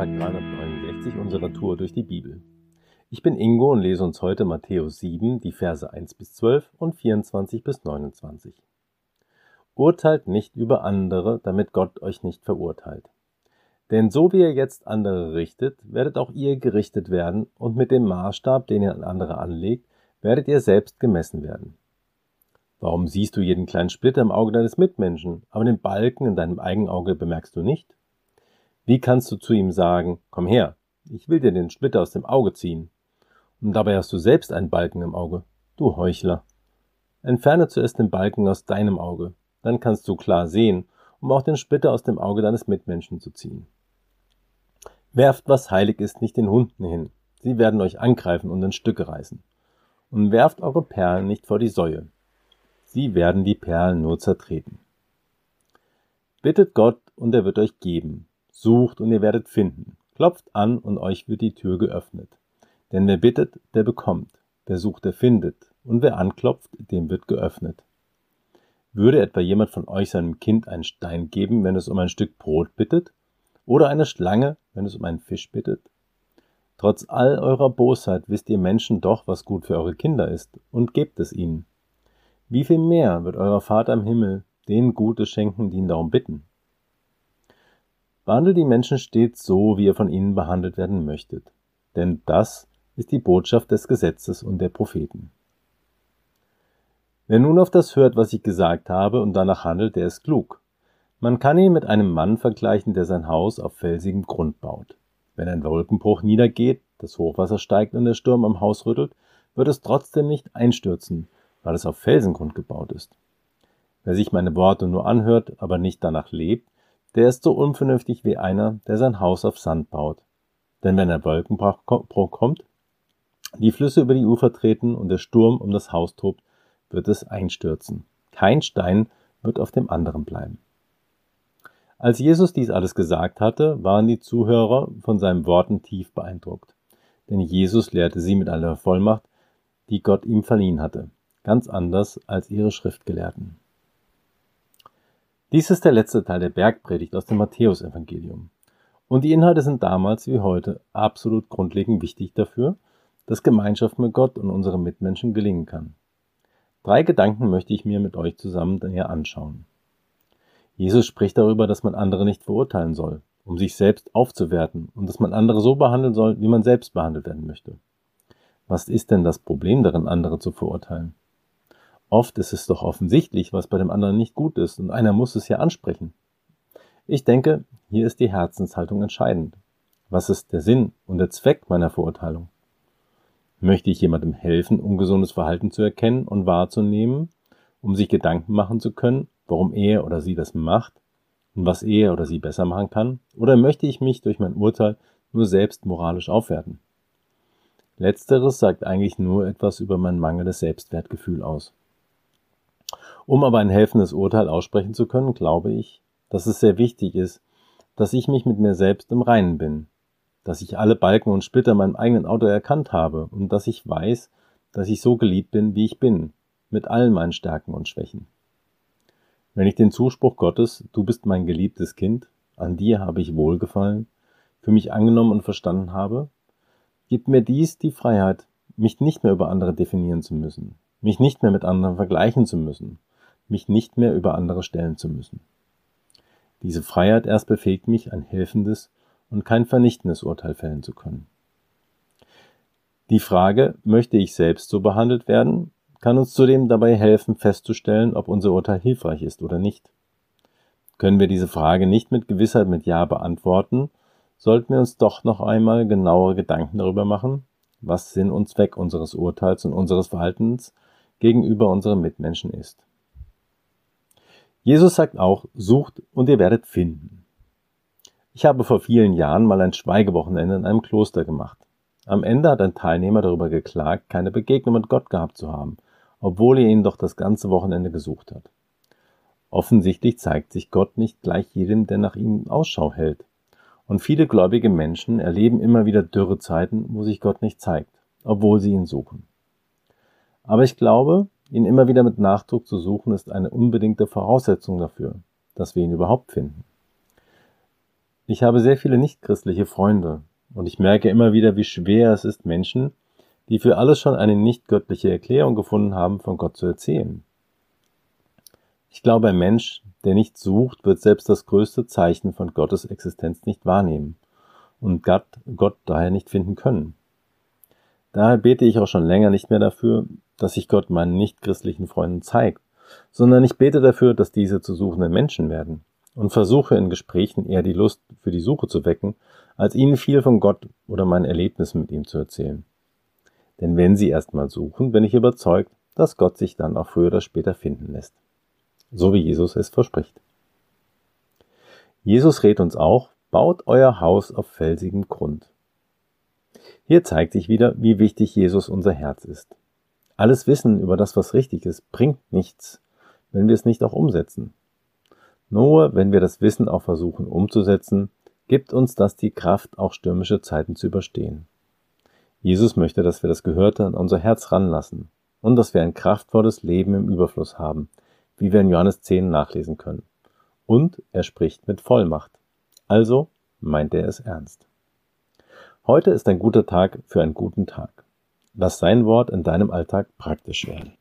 Tag 369 unserer Tour durch die Bibel. Ich bin Ingo und lese uns heute Matthäus 7, die Verse 1 bis 12 und 24 bis 29. Urteilt nicht über andere, damit Gott euch nicht verurteilt. Denn so wie ihr jetzt andere richtet, werdet auch ihr gerichtet werden, und mit dem Maßstab, den ihr an andere anlegt, werdet ihr selbst gemessen werden. Warum siehst du jeden kleinen Splitter im Auge deines Mitmenschen, aber den Balken in deinem eigenen Auge bemerkst du nicht? Wie kannst du zu ihm sagen, komm her, ich will dir den Splitter aus dem Auge ziehen? Und dabei hast du selbst einen Balken im Auge, du Heuchler. Entferne zuerst den Balken aus deinem Auge, dann kannst du klar sehen, um auch den Splitter aus dem Auge deines Mitmenschen zu ziehen. Werft, was heilig ist, nicht den Hunden hin. Sie werden euch angreifen und in Stücke reißen. Und werft eure Perlen nicht vor die Säue. Sie werden die Perlen nur zertreten. Bittet Gott und er wird euch geben. Sucht und ihr werdet finden. Klopft an und euch wird die Tür geöffnet. Denn wer bittet, der bekommt. Wer sucht, der findet. Und wer anklopft, dem wird geöffnet. Würde etwa jemand von euch seinem Kind einen Stein geben, wenn es um ein Stück Brot bittet? Oder eine Schlange, wenn es um einen Fisch bittet? Trotz all eurer Bosheit wisst ihr Menschen doch, was gut für eure Kinder ist, und gebt es ihnen. Wie viel mehr wird euer Vater im Himmel denen Gutes schenken, die ihn darum bitten? Behandelt die Menschen stets so, wie ihr von ihnen behandelt werden möchtet, denn das ist die Botschaft des Gesetzes und der Propheten. Wer nun auf das hört, was ich gesagt habe, und danach handelt, der ist klug. Man kann ihn mit einem Mann vergleichen, der sein Haus auf felsigem Grund baut. Wenn ein Wolkenbruch niedergeht, das Hochwasser steigt und der Sturm am Haus rüttelt, wird es trotzdem nicht einstürzen, weil es auf Felsengrund gebaut ist. Wer sich meine Worte nur anhört, aber nicht danach lebt, der ist so unvernünftig wie einer, der sein Haus auf Sand baut. Denn wenn ein Wolkenbruch kommt, die Flüsse über die Ufer treten und der Sturm um das Haus tobt, wird es einstürzen. Kein Stein wird auf dem anderen bleiben. Als Jesus dies alles gesagt hatte, waren die Zuhörer von seinen Worten tief beeindruckt. Denn Jesus lehrte sie mit aller Vollmacht, die Gott ihm verliehen hatte, ganz anders als ihre Schriftgelehrten. Dies ist der letzte Teil der Bergpredigt aus dem Matthäusevangelium. Und die Inhalte sind damals wie heute absolut grundlegend wichtig dafür, dass Gemeinschaft mit Gott und unseren Mitmenschen gelingen kann. Drei Gedanken möchte ich mir mit euch zusammen näher anschauen. Jesus spricht darüber, dass man andere nicht verurteilen soll, um sich selbst aufzuwerten und dass man andere so behandeln soll, wie man selbst behandelt werden möchte. Was ist denn das Problem darin, andere zu verurteilen? Oft ist es doch offensichtlich, was bei dem anderen nicht gut ist, und einer muss es ja ansprechen. Ich denke, hier ist die Herzenshaltung entscheidend. Was ist der Sinn und der Zweck meiner Verurteilung? Möchte ich jemandem helfen, ungesundes Verhalten zu erkennen und wahrzunehmen, um sich Gedanken machen zu können, warum er oder sie das macht und was er oder sie besser machen kann? Oder möchte ich mich durch mein Urteil nur selbst moralisch aufwerten? Letzteres sagt eigentlich nur etwas über mein mangelndes Selbstwertgefühl aus. Um aber ein helfendes Urteil aussprechen zu können, glaube ich, dass es sehr wichtig ist, dass ich mich mit mir selbst im Reinen bin, dass ich alle Balken und Splitter in meinem eigenen Auto erkannt habe und dass ich weiß, dass ich so geliebt bin, wie ich bin, mit allen meinen Stärken und Schwächen. Wenn ich den Zuspruch Gottes, du bist mein geliebtes Kind, an dir habe ich wohlgefallen, für mich angenommen und verstanden habe, gibt mir dies die Freiheit, mich nicht mehr über andere definieren zu müssen, mich nicht mehr mit anderen vergleichen zu müssen, mich nicht mehr über andere stellen zu müssen. Diese Freiheit erst befähigt mich, ein helfendes und kein vernichtendes Urteil fällen zu können. Die Frage, möchte ich selbst so behandelt werden, kann uns zudem dabei helfen, festzustellen, ob unser Urteil hilfreich ist oder nicht. Können wir diese Frage nicht mit Gewissheit mit Ja beantworten, sollten wir uns doch noch einmal genauere Gedanken darüber machen, was Sinn und Zweck unseres Urteils und unseres Verhaltens gegenüber unseren Mitmenschen ist. Jesus sagt auch, sucht und ihr werdet finden. Ich habe vor vielen Jahren mal ein Schweigewochenende in einem Kloster gemacht. Am Ende hat ein Teilnehmer darüber geklagt, keine Begegnung mit Gott gehabt zu haben obwohl er ihn doch das ganze Wochenende gesucht hat. Offensichtlich zeigt sich Gott nicht gleich jedem, der nach ihm Ausschau hält. Und viele gläubige Menschen erleben immer wieder Dürrezeiten, wo sich Gott nicht zeigt, obwohl sie ihn suchen. Aber ich glaube, ihn immer wieder mit Nachdruck zu suchen, ist eine unbedingte Voraussetzung dafür, dass wir ihn überhaupt finden. Ich habe sehr viele nichtchristliche Freunde und ich merke immer wieder, wie schwer es ist, Menschen, die für alles schon eine nicht göttliche Erklärung gefunden haben, von Gott zu erzählen. Ich glaube, ein Mensch, der nicht sucht, wird selbst das größte Zeichen von Gottes Existenz nicht wahrnehmen und Gott, Gott daher nicht finden können. Daher bete ich auch schon länger nicht mehr dafür, dass sich Gott meinen nichtchristlichen Freunden zeigt, sondern ich bete dafür, dass diese zu suchenden Menschen werden und versuche in Gesprächen eher die Lust für die Suche zu wecken, als ihnen viel von Gott oder meinen Erlebnissen mit ihm zu erzählen. Denn wenn sie erstmal suchen, bin ich überzeugt, dass Gott sich dann auch früher oder später finden lässt. So wie Jesus es verspricht. Jesus rät uns auch, baut euer Haus auf felsigem Grund. Hier zeigt sich wieder, wie wichtig Jesus unser Herz ist. Alles Wissen über das, was richtig ist, bringt nichts, wenn wir es nicht auch umsetzen. Nur wenn wir das Wissen auch versuchen umzusetzen, gibt uns das die Kraft, auch stürmische Zeiten zu überstehen. Jesus möchte, dass wir das Gehörte an unser Herz ranlassen und dass wir ein kraftvolles Leben im Überfluss haben, wie wir in Johannes 10 nachlesen können. Und er spricht mit Vollmacht. Also meint er es ernst. Heute ist ein guter Tag für einen guten Tag. Lass sein Wort in deinem Alltag praktisch werden.